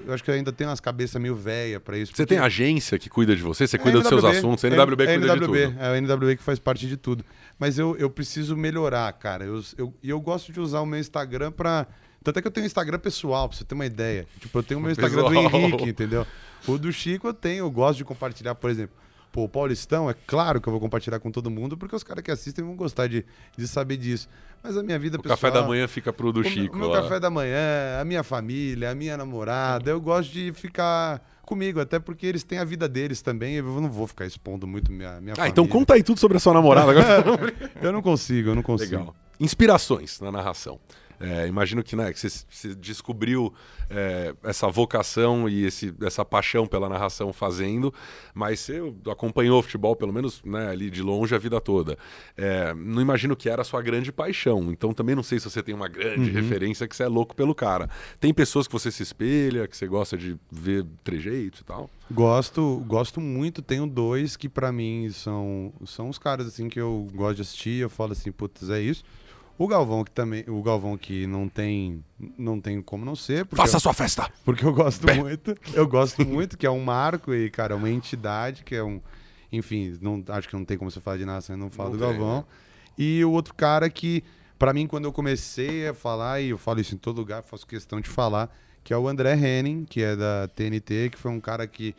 Eu acho que eu ainda tenho umas cabeças meio velha pra isso. Você porque- tem agência que cuida de você? Você É cuida dos seus NWB, assuntos? A NWB é, cuida NWB, de tudo. É o NWB que faz parte de tudo. Mas eu, eu preciso melhorar, cara. Eu, eu, e eu gosto de usar o meu Instagram pra. Tanto é que eu tenho um Instagram pessoal, pra você ter uma ideia. Tipo, eu tenho o meu Instagram do Pessoal. Henrique, entendeu? O do Chico eu tenho, eu gosto de compartilhar, por exemplo. Pô, o Paulistão, é claro que eu vou compartilhar com todo mundo, porque os caras que assistem vão gostar de, de saber disso. Mas a minha vida O pessoal. café da manhã fica pro do o Chico. O meu lá. café da manhã, a minha família, a minha namorada, eu gosto de ficar comigo, até porque eles têm a vida deles também, eu não vou ficar expondo muito minha, minha Ah, família. então conta aí tudo sobre a sua namorada. Agora. [laughs] Eu não consigo, eu não consigo. Legal. Inspirações na narração. É, imagino que, né, que você, você descobriu é, essa vocação e esse, essa paixão pela narração fazendo, mas você acompanhou o futebol, pelo menos né, ali de longe, a vida toda. É, não imagino que era a sua grande paixão, então também não sei se você tem uma grande Uhum. referência que você é louco pelo cara. Tem pessoas que você se espelha, que você gosta de ver trejeitos e tal? Gosto, gosto muito. Tenho dois que pra mim são, são os caras assim que eu gosto de assistir. Eu falo assim, putz, é isso. O Galvão que também, o Galvão que não tem, não tem como não ser, Faça eu, a sua festa! porque eu gosto muito. Eu gosto muito que é um marco e cara, é uma entidade que é um, enfim, não acho que não tem como você falar de narração e não falar Não do tem, Galvão. né? E o outro cara que pra mim quando eu comecei a falar e eu falo isso em todo lugar, faço questão de falar, que é o André Henning, que é da TNT, que foi um cara que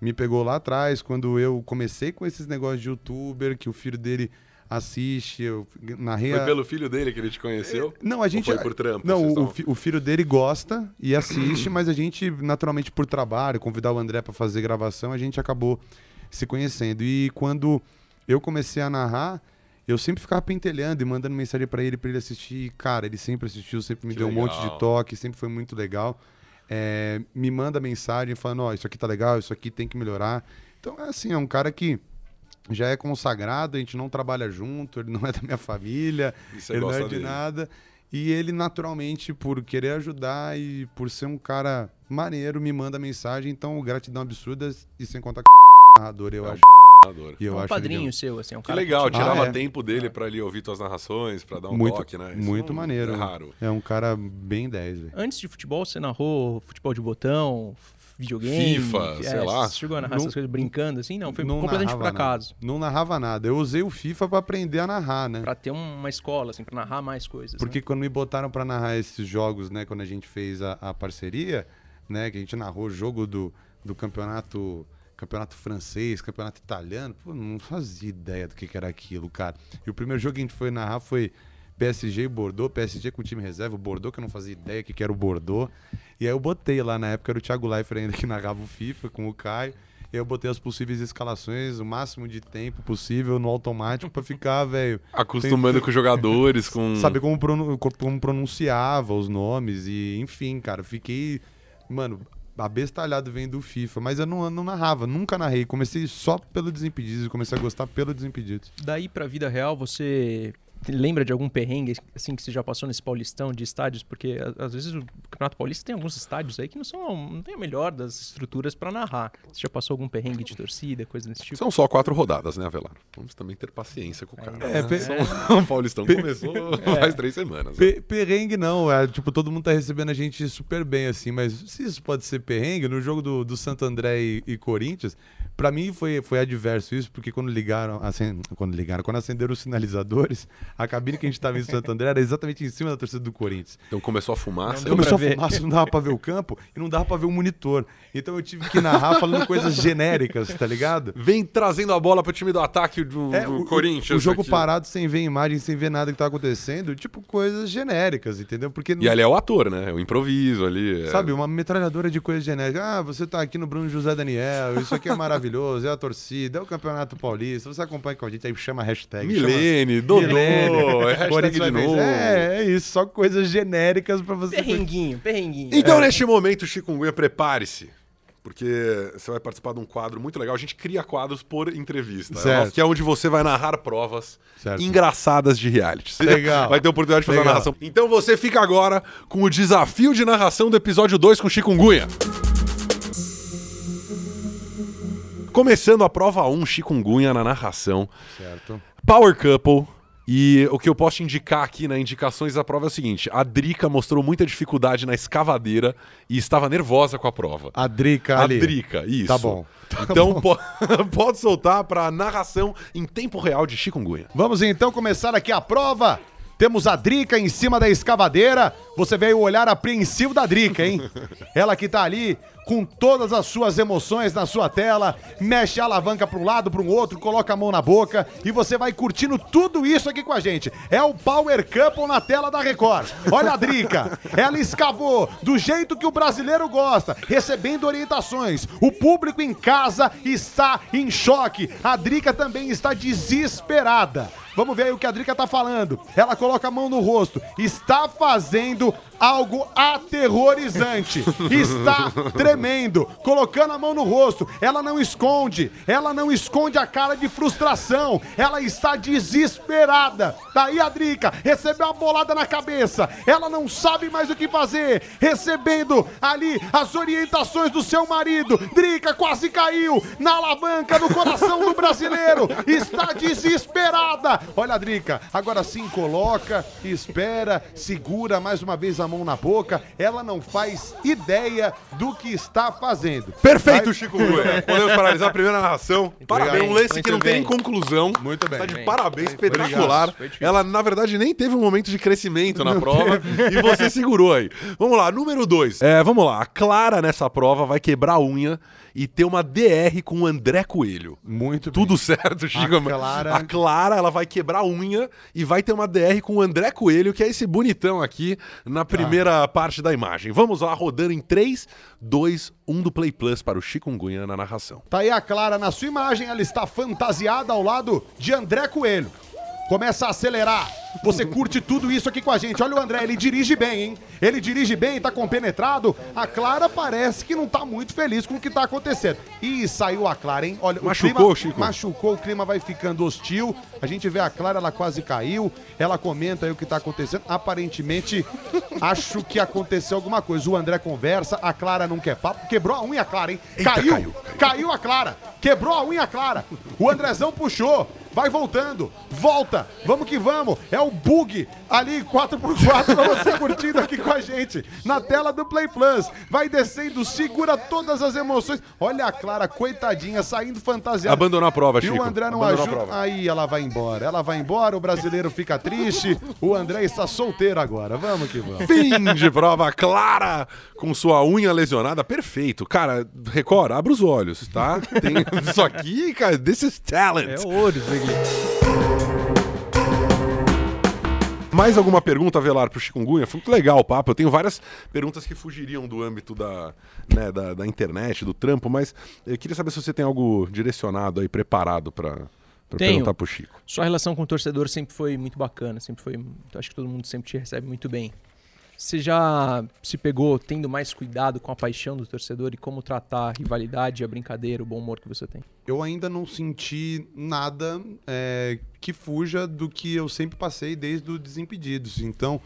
me pegou lá atrás, quando eu comecei com esses negócios de youtuber, que o filho dele assiste, eu narrei Foi a- pelo filho dele que ele te conheceu? Não, a gente... foi por trampo, Não, o, o fi- o filho dele gosta e assiste, mas a gente, naturalmente, por trabalho, convidar o André pra fazer gravação, a gente acabou se conhecendo. E quando eu comecei a narrar, eu sempre ficava pentelhando e mandando mensagem pra ele, pra ele assistir. E, cara, ele sempre assistiu, sempre me Que deu um monte legal. de toque, sempre foi muito legal. É, me manda mensagem falando, ó, isso aqui tá legal, isso aqui tem que melhorar. Então, é assim, é um cara que já é consagrado, a gente não trabalha junto, ele não é da minha família, ele não é de dele. nada. E ele, naturalmente, por querer ajudar e por ser um cara maneiro, me manda mensagem. Então, gratidão absurda e sem contar o narrador, [laughs] eu É acho. [laughs] Adoro. E eu é um acho padrinho ele seu, assim, é um Que cara legal, te- tirava Ah, é. tempo dele pra ele ouvir tuas narrações, pra dar um muito, toque, né? Isso muito não- maneiro. É raro. É um cara bem 10, velho. Antes de futebol, você narrou futebol de botão, videogame. FIFA, é, sei lá. Você chegou a narrar Não- essas coisas brincando, assim? Não, foi Não completamente por acaso. Nada. Não narrava nada. Eu usei o FIFA pra aprender a narrar, né? Pra ter uma escola, assim, pra narrar mais coisas. Porque né? quando me botaram pra narrar esses jogos, né, quando a gente fez a, a parceria, né, que a gente narrou o jogo do, do campeonato campeonato francês, campeonato italiano, pô, não fazia ideia do que, que era aquilo, cara. E o primeiro jogo que a gente foi narrar foi PSG e Bordeaux, PSG com time reserva, o Bordeaux, que eu não fazia ideia o que, era o Bordeaux. E aí eu botei lá, na época era o Thiago Leifert ainda que narrava o FIFA com o Caio. E aí eu botei as possíveis escalações, o máximo de tempo possível no automático pra ficar, velho, [laughs] Acostumando com os jogadores, com. saber como, pronu- co- como pronunciava os nomes e enfim, cara, fiquei, mano, abestalhado vendo o FIFA, mas eu não, não narrava, nunca narrei, comecei só pelo Desimpedidos e comecei a gostar pelo Desimpedidos. Daí pra vida real, você lembra de algum perrengue assim que você já passou nesse Paulistão de estádios? Porque às vezes o Campeonato Paulista tem alguns estádios aí que não são não tem a melhor das estruturas pra narrar. Você já passou algum perrengue de torcida, coisa desse tipo? São só quatro rodadas, né, Avelar? Vamos também ter paciência com o cara. É, né? Só- O Paulistão começou [laughs] [laughs] faz três semanas. né? Pe- perrengue não, é, tipo, todo mundo tá recebendo a gente super bem, assim, mas se isso pode ser perrengue, no jogo do, do Santo André e, e Corinthians, pra mim foi, foi adverso isso, porque quando ligaram, acen- quando ligaram, quando acenderam os sinalizadores, a cabine que a gente tava em Santo André era exatamente em cima da torcida do Corinthians. Então começou a fumaça. Não Começou a ver. fumaça, não dava pra ver o campo e não dava pra ver o monitor. Então eu tive que narrar falando coisas genéricas, tá ligado? Vem trazendo a bola pro time do ataque do, É, do o- Corinthians. O jogo aqui. parado sem ver imagem, sem ver nada que tá acontecendo, tipo coisas genéricas, entendeu? Porque E ali é o ator, né? É o improviso ali. é- Sabe, uma metralhadora de coisas genéricas. Ah, você tá aqui no Bruno José Daniel, isso aqui é maravilhoso, é a torcida, é o Campeonato Paulista, você acompanha com a gente, aí chama a hashtag. Milene, Dodô, Milene, é de novo. É, é isso, só coisas genéricas pra você. Perrenguinho, perrenguinho. Então, É. neste momento, Chikungunya, prepare-se. Porque você vai participar de um quadro muito legal. A gente cria quadros por entrevista. É Certo. nosso- Que é onde você vai narrar provas Certo. engraçadas de reality. [laughs] Legal. Vai ter a oportunidade de fazer a Legal. narração. Então você fica agora com o desafio de narração do episódio 2 com Chikungunya. Começando a prova 1, Chikungunya na narração. Certo. Power Couple. E o que eu posso indicar aqui na indicações da prova é o seguinte: a Drica mostrou muita dificuldade na escavadeira e estava nervosa com a prova. A Drica A ali. Drica, isso. Tá bom. Então [laughs] po- [laughs] pode soltar para narração em tempo real de Chikungunya. Vamos então começar aqui a prova. Temos a Drica em cima da escavadeira. Você vê o olhar apreensivo da Drica, hein? [laughs] Ela que tá ali com todas as suas emoções na sua tela, mexe a alavanca para um lado, para um outro, coloca a mão na boca e você vai curtindo tudo isso aqui com a gente. É o Power Couple na tela da Record. Olha a Drica, ela escavou do jeito que o brasileiro gosta, recebendo orientações. O público em casa está em choque. A Drica também está desesperada. Vamos ver aí o que a Drica tá falando. Ela coloca a mão no rosto. Está fazendo algo aterrorizante. [laughs] Está tremendo, colocando a mão no rosto. Ela não esconde, ela não esconde a cara de frustração. Ela está desesperada. Daí a Drica recebeu a bolada na cabeça. Ela não sabe mais o que fazer. Recebendo ali as orientações do seu marido. Drica quase caiu na alavanca do coração do brasileiro. Está desesperada. Olha a Drica, agora sim coloca, espera, segura mais uma vez a mão na boca. Ela não faz ideia do que está fazendo. Perfeito, Vai- Chico Buia. Podemos paralisar a primeira narração. Parabéns, um lance que não tem bem. nem conclusão. Muito bem. Tá de Bem. parabéns, espetacular. Ela, na verdade, nem teve um momento de crescimento na prova e você segurou aí. Vamos lá, número dois. É, vamos lá. A Clara nessa prova vai quebrar a unha e ter uma DR com o André Coelho. Muito bem. Tudo certo, Chico. Clara- A Clara, ela vai quebrar a unha e vai ter uma DR com o André Coelho, que é esse bonitão aqui na primeira parte da imagem. Vamos lá, rodando em 3, 2, 1 do Play Plus para o Chikungunya na narração. Tá aí a Clara na sua imagem, ela está fantasiada ao lado de André Coelho. Começa a acelerar. Você curte tudo isso aqui com a gente. Olha o André, ele dirige bem, hein? Ele dirige bem, tá compenetrado. A Clara parece que não tá muito feliz com o que tá acontecendo. Ih, saiu a Clara, hein? Olha, Machucou, o clima, Chico? Machucou, o clima vai ficando hostil. A gente vê a Clara, ela quase caiu. Ela comenta aí o que tá acontecendo. Aparentemente, acho que aconteceu alguma coisa. O André conversa, a Clara não quer papo. Quebrou a unha, Clara, hein? Eita, caiu, caiu, caiu, caiu. a Clara. Quebrou a unha, Clara. O Andrezão puxou. Vai voltando, volta, vamos que vamos. É o bug ali 4x4 pra você curtindo aqui com a gente na tela do Play Plus. Vai descendo, segura todas as emoções. Olha a Clara, coitadinha, saindo fantasiada. Abandonou a prova, E Chico. o André não Abandonou ajuda. Aí ela vai embora. Ela vai embora, o brasileiro fica triste. O André está solteiro agora. Vamos que vamos. Fim de prova clara com sua unha lesionada. Perfeito. Cara, Record, abra os olhos, tá? Tem [laughs] isso aqui, cara, this is talent. É ouro isso Mais alguma pergunta, Velar, pro Chikungunya? Foi muito legal o papo. Eu tenho várias perguntas que fugiriam do âmbito da, né, da, da internet, do trampo, mas eu queria saber se você tem algo direcionado aí, preparado Tenho. perguntar pro Chico. Sua relação com o torcedor sempre foi muito bacana, sempre foi. Acho que todo mundo sempre te recebe muito bem. Você já se pegou tendo mais cuidado com a paixão do torcedor e como tratar a rivalidade, a brincadeira, o bom humor que você tem? Eu ainda não senti nada é, que fuja do que eu sempre passei desde o Desimpedidos. Então,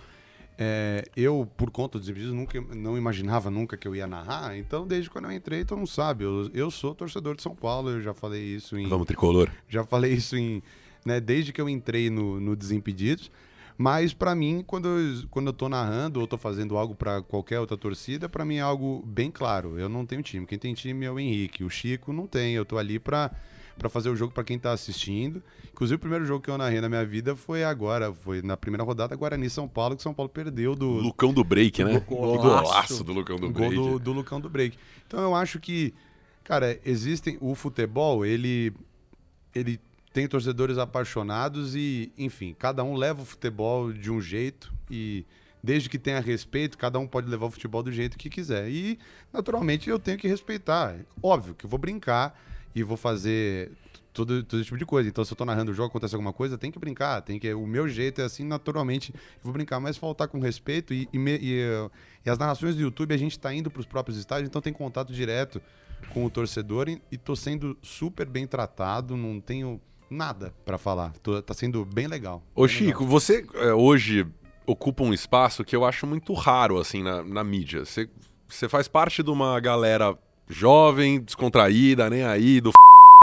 é, eu, por conta dos Desimpedidos, nunca, não imaginava nunca que eu ia narrar. Então, desde quando eu entrei, todo mundo sabe. Eu, eu sou torcedor de São Paulo, eu já falei isso em. Vamos, tricolor. Já falei isso em, né, desde que eu entrei no, no Desimpedidos. Mas pra mim, quando eu, quando eu tô narrando ou tô fazendo algo pra qualquer outra torcida, pra mim é algo bem claro. Eu não tenho time. Quem tem time é o Henrique. O Chico não tem. Eu tô ali pra, pra fazer o jogo pra quem tá assistindo. Inclusive, o primeiro jogo que eu narrei na minha vida foi agora. Foi na primeira rodada, Guarani São Paulo, que São Paulo perdeu do, Lucão do break, né? Golaço. Golaço do Lucão do um gol break. do, do Lucão do Break. Então eu acho que, cara, existem. O futebol, ele. Ele tem torcedores apaixonados e, enfim, cada um leva o futebol de um jeito e. Desde que tenha respeito, cada um pode levar o futebol do jeito que quiser. E, naturalmente, eu tenho que respeitar. Óbvio que eu vou brincar e vou fazer todo, todo tipo de coisa. Então, se eu tô narrando o jogo, acontece alguma coisa, tem que brincar. Tem que, o meu jeito é assim, naturalmente, eu vou brincar, mas faltar com respeito. E, e, me- e, e as narrações do YouTube, a gente tá indo pros próprios estádios, então tem contato direto com o torcedor e, e tô sendo super bem tratado, não tenho nada pra falar. Tô- tá sendo bem legal. Ô, Bem Chico, você é, hoje ocupa um espaço que eu acho muito raro, assim, na, na mídia. Você, você faz parte de uma galera jovem, descontraída, nem aí, do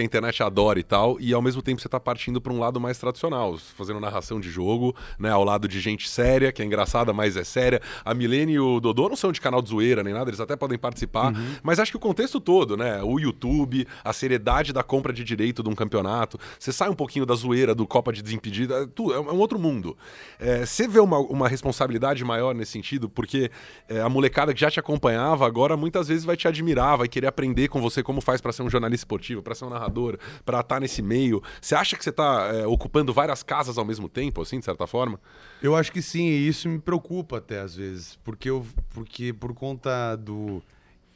a internet adora e tal, e ao mesmo tempo você tá partindo para um lado mais tradicional, fazendo narração de jogo, né, ao lado de gente séria, que é engraçada, mas é séria. A Milene e o Dodô não são de canal de zoeira nem nada, eles até podem participar, mas acho que o contexto todo, né, o YouTube, a seriedade da compra de direito de um campeonato, você sai um pouquinho da zoeira do Copa de Desimpedida, é, tu- é um é um outro mundo. É, você vê uma, uma responsabilidade maior nesse sentido, porque é, a molecada que já te acompanhava agora muitas vezes vai te admirar, vai querer aprender com você como faz para ser um jornalista esportivo, para ser um narrador, para estar nesse meio. Você acha que você tá é, ocupando várias casas ao mesmo tempo, assim, de certa forma? Eu acho que sim, e isso me preocupa até às vezes, porque eu porque por conta do,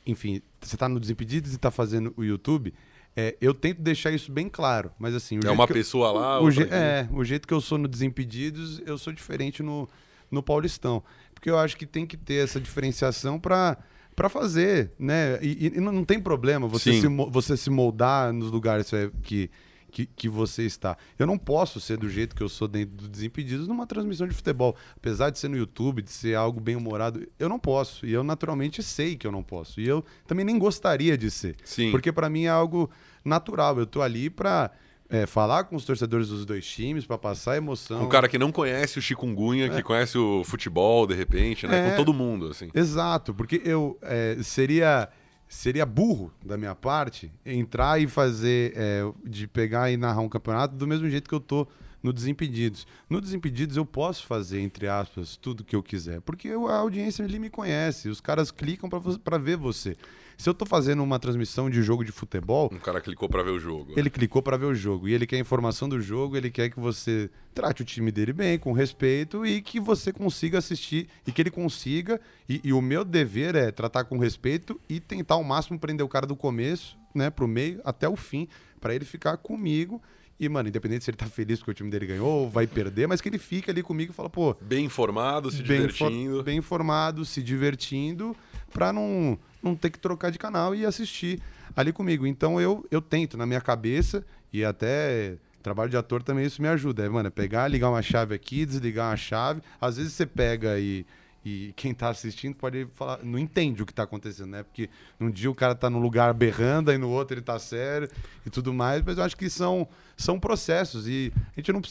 enfim, você tá no Desimpedidos e tá fazendo o YouTube, É, eu tento deixar isso bem claro, mas assim... é uma pessoa eu, lá... O, é, o jeito que eu sou no Desimpedidos, eu sou diferente no, no Paulistão. Porque eu acho que tem que ter essa diferenciação para para fazer, né? E, e, não tem problema você se, você se moldar nos lugares que, que, que, você está. Eu não posso ser do jeito que eu sou dentro do Desimpedidos numa transmissão de futebol. Apesar de ser no YouTube, de ser algo bem humorado, eu não posso. E eu naturalmente sei que eu não posso. E eu também nem gostaria de ser. Sim. Porque para mim é algo natural. Eu tô ali para é, falar com os torcedores dos dois times para passar emoção. Um cara que não conhece o chikungunya, é. que conhece o futebol, de repente, né? É, com todo mundo, assim. Exato, porque eu é, seria seria burro da minha parte entrar e fazer é, de pegar e narrar um campeonato do mesmo jeito que eu tô no Desimpedidos. No Desimpedidos eu posso fazer, entre aspas, tudo que eu quiser, porque a audiência ali me conhece, os caras clicam para ver você. Se eu tô fazendo uma transmissão de jogo de futebol. Um cara clicou para ver o jogo. Ele clicou para ver o jogo. E ele quer informação do jogo, ele quer que você trate o time dele bem, com respeito, e que você consiga assistir. E que ele consiga. E, e o meu dever é tratar com respeito e tentar ao máximo prender o cara do começo, né, pro meio, até o fim, para ele ficar comigo. E, mano, independente se ele tá feliz porque o time dele ganhou ou vai perder, mas que ele fique ali comigo e fala, pô. Bem informado, se bem divertindo. bem informado, se divertindo, pra não, não ter que trocar de canal e assistir ali comigo. Então eu, eu tento, na minha cabeça, e até trabalho de ator também isso me ajuda. É, mano, é pegar, ligar uma chave aqui, desligar uma chave. Às vezes você pega e, e quem tá assistindo pode falar, não entende o que tá acontecendo, né? Porque num dia o cara tá num lugar berrando, e no outro ele tá sério e tudo mais, mas eu acho que são, são processos e a gente não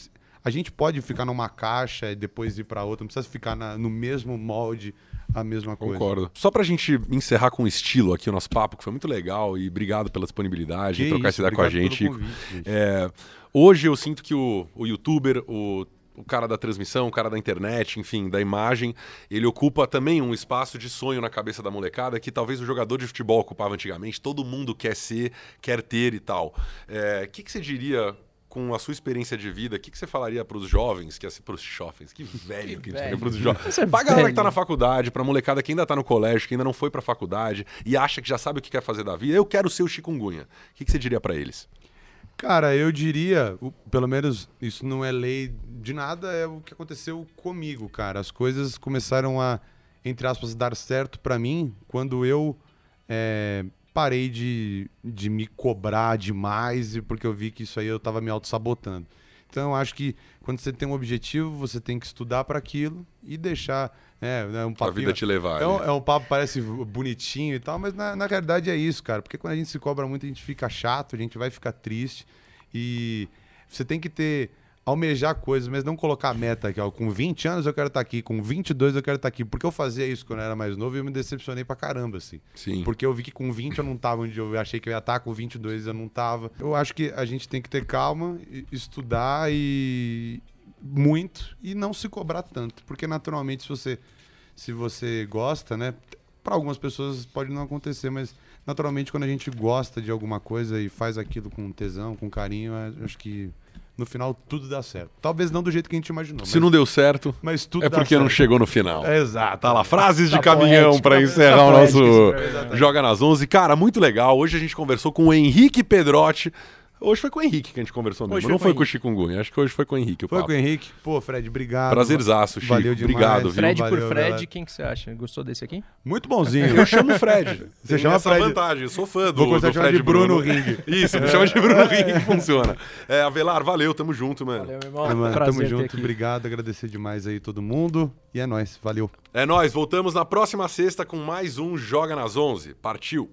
a gente pode ficar numa caixa e depois ir para outra, não precisa ficar na, no mesmo molde a mesma coisa. Concordo. Só pra gente encerrar com estilo aqui o nosso papo, que foi muito legal, e obrigado pela disponibilidade, que trocar essa ideia com a gente. Convite, gente. É, hoje eu sinto que o, o youtuber, o o cara da transmissão, o cara da internet, enfim, da imagem, ele ocupa também um espaço de sonho na cabeça da molecada que talvez o jogador de futebol ocupava antigamente. Todo mundo quer ser, quer ter e tal. O é, que, que você diria com a sua experiência de vida, o que, que você falaria para os jovens, que para os jovens, que velho que, que velho. para os jovens, é para a galera que está na faculdade, para a molecada que ainda está no colégio, que ainda não foi para a faculdade e acha que já sabe o que quer fazer da vida, eu quero ser o chikungunya. O que, que você diria para eles? Cara, eu diria, pelo menos isso não é lei de nada, é o que aconteceu comigo, cara. As coisas começaram a, entre aspas, dar certo para mim quando eu é, parei de, de me cobrar demais, porque eu vi que isso aí eu estava me auto-sabotando. Então, eu acho que quando você tem um objetivo, você tem que estudar para aquilo e deixar. É, é um papinho, a vida te levar. É um, é um, papo parece bonitinho e tal, mas na, na realidade é isso, cara. Porque quando a gente se cobra muito, a gente fica chato, a gente vai ficar triste. E você tem que ter almejar coisas, mas não colocar meta aqui, ó, com 20 anos eu quero estar tá aqui, com 22 eu quero estar tá aqui, porque eu fazia isso quando eu era mais novo e eu me decepcionei pra caramba, assim. Sim. Porque eu vi que com 20 eu não tava onde eu achei que eu ia estar, tá, com 22 eu não tava. Eu acho que a gente tem que ter calma, estudar e muito e não se cobrar tanto, porque naturalmente se você se você gosta, né, para algumas pessoas pode não acontecer, mas naturalmente quando a gente gosta de alguma coisa e faz aquilo com tesão, com carinho, acho que no final tudo dá certo. Talvez não do jeito que a gente imaginou. Se mas, não deu certo, mas tudo é porque certo. não chegou no final. É, exato. Tá lá, frases tá de caminhão para encerrar tá o nosso Joga nas 11. Cara, muito legal. Hoje a gente conversou com o Henrique Pedrotti. Hoje foi com o Henrique que a gente conversou mesmo. Hoje não foi com o Chikungunya, acho que hoje foi com o Henrique. O foi papo. com o Henrique. Pô, Fred, obrigado. Prazerzaço, Chico. Valeu demais. Obrigado, viu? Fred Valeu, por Fred, galera. quem que você acha? Gostou desse aqui? Muito bonzinho. Eu chamo Fred. [laughs] Você chama essa Fred. vantagem. Eu sou fã do, Vou do Fred de Bruno, Bruno Ring. [laughs] Isso, me chama de Bruno Ring que [laughs] funciona. É, Avelar, valeu, tamo junto, mano. Valeu, meu irmão. É, mano tamo junto, obrigado, agradecer demais aí todo mundo. E é nóis, valeu. É nóis, voltamos na próxima sexta com mais um Joga nas 11. Partiu!